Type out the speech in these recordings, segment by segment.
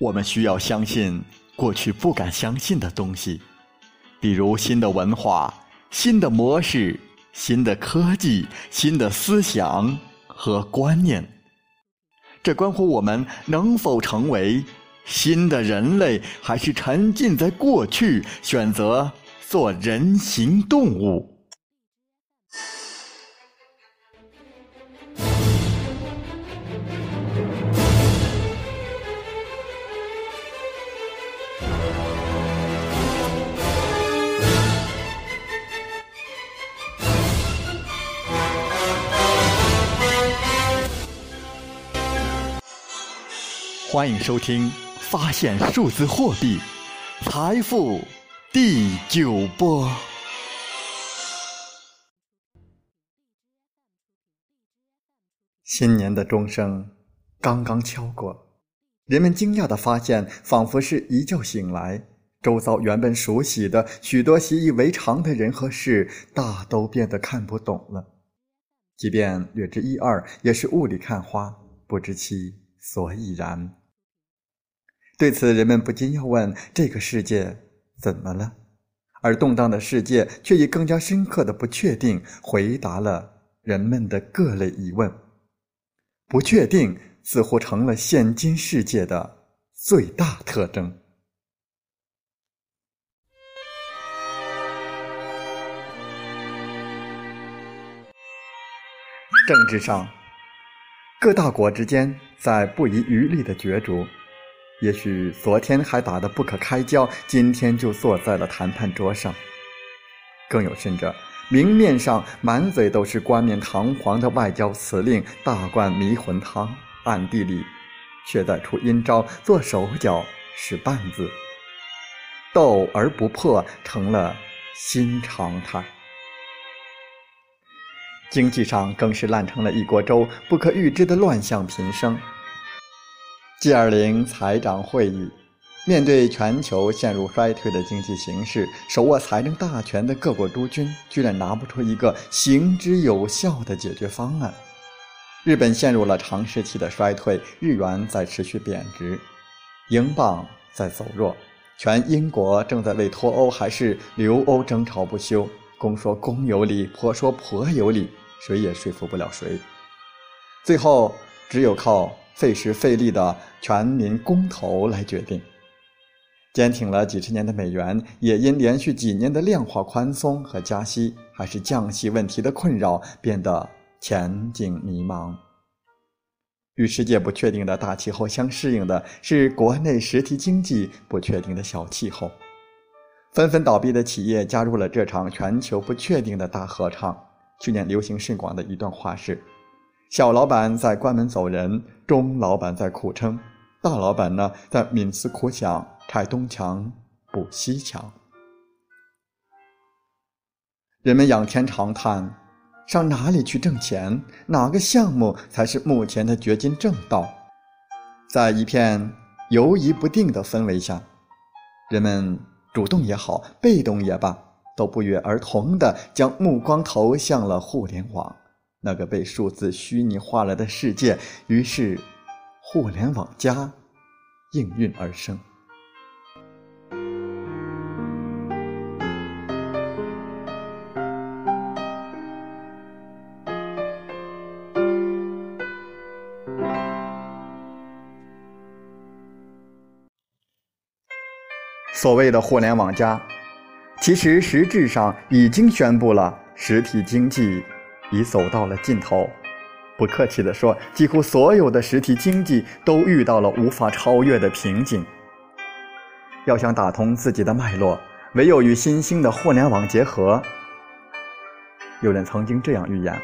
我们需要相信过去不敢相信的东西，比如新的文化、新的模式、新的科技、新的思想和观念。这关乎我们能否成为新的人类，还是沉浸在过去，选择做人形动物。欢迎收听《发现数字货币财富》第九波。新年的钟声刚刚敲过，人们惊讶的发现，仿佛是一觉醒来，周遭原本熟悉的许多习以为常的人和事，大都变得看不懂了。即便略知一二，也是雾里看花，不知其所以然。对此，人们不禁要问：这个世界怎么了？而动荡的世界却以更加深刻的不确定回答了人们的各类疑问。不确定似乎成了现今世界的最大特征。政治上，各大国之间在不遗余力的角逐。也许昨天还打得不可开交，今天就坐在了谈判桌上。更有甚者，明面上满嘴都是冠冕堂皇的外交辞令、大灌迷魂汤，暗地里却在出阴招、做手脚、使绊子。斗而不破成了新常态。经济上更是烂成了一锅粥，不可预知的乱象频生。G20 财长会议，面对全球陷入衰退的经济形势，手握财政大权的各国诸君居然拿不出一个行之有效的解决方案。日本陷入了长时期的衰退，日元在持续贬值，英镑在走弱，全英国正在为脱欧还是留欧争吵不休，公说公有理，婆说婆有理，谁也说服不了谁。最后，只有靠。费时费力的全民公投来决定，坚挺了几十年的美元，也因连续几年的量化宽松和加息，还是降息问题的困扰，变得前景迷茫。与世界不确定的大气候相适应的是国内实体经济不确定的小气候，纷纷倒闭的企业加入了这场全球不确定的大合唱。去年流行甚广的一段话是。小老板在关门走人，中老板在苦撑，大老板呢在冥思苦想，拆东墙补西墙。人们仰天长叹：上哪里去挣钱？哪个项目才是目前的掘金正道？在一片犹疑不定的氛围下，人们主动也好，被动也罢，都不约而同地将目光投向了互联网。那个被数字虚拟化了的世界，于是，互联网加应运而生。所谓的互联网加，其实实质上已经宣布了实体经济。已走到了尽头。不客气地说，几乎所有的实体经济都遇到了无法超越的瓶颈。要想打通自己的脉络，唯有与新兴的互联网结合。有人曾经这样预言：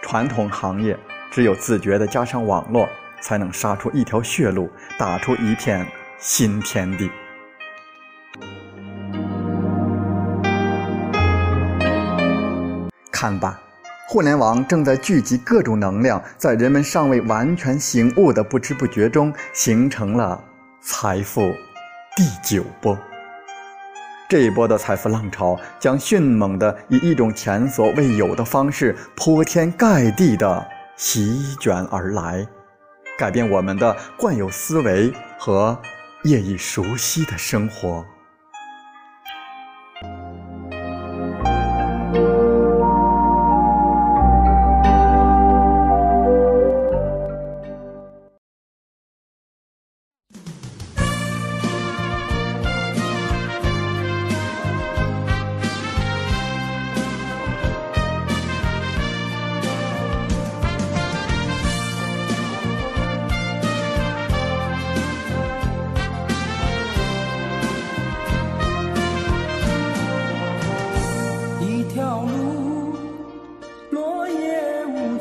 传统行业只有自觉地加上网络，才能杀出一条血路，打出一片新天地。看吧。互联网正在聚集各种能量，在人们尚未完全醒悟的不知不觉中，形成了财富第九波。这一波的财富浪潮将迅猛地以一种前所未有的方式，铺天盖地地席卷而来，改变我们的惯有思维和业已熟悉的生活。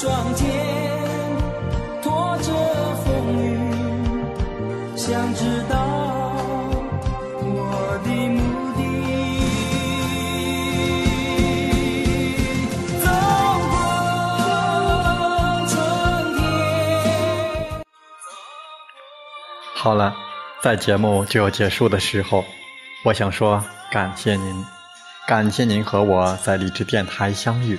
双肩拖着风雨，想知道我的目的。走过春天。好了，在节目就要结束的时候，我想说感谢您，感谢您和我在励志电台相遇。